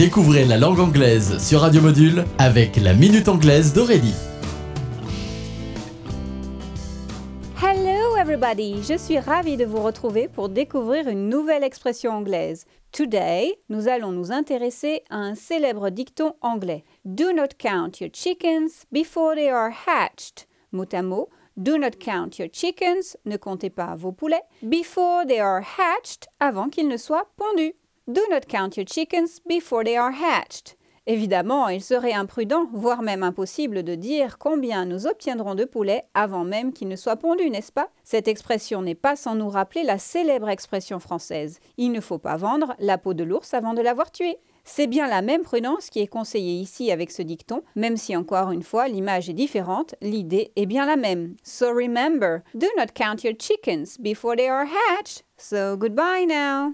Découvrez la langue anglaise sur Radio Module avec la Minute Anglaise d'Aurélie. Hello everybody, je suis ravie de vous retrouver pour découvrir une nouvelle expression anglaise. Today, nous allons nous intéresser à un célèbre dicton anglais. Do not count your chickens before they are hatched. Mot à mot, do not count your chickens, ne comptez pas vos poulets, before they are hatched, avant qu'ils ne soient pondus. Do not count your chickens before they are hatched. Évidemment, il serait imprudent, voire même impossible de dire combien nous obtiendrons de poulets avant même qu'ils ne soient pondus, n'est-ce pas? Cette expression n'est pas sans nous rappeler la célèbre expression française Il ne faut pas vendre la peau de l'ours avant de l'avoir tué. C'est bien la même prudence qui est conseillée ici avec ce dicton, même si encore une fois l'image est différente, l'idée est bien la même. So remember, do not count your chickens before they are hatched. So goodbye now.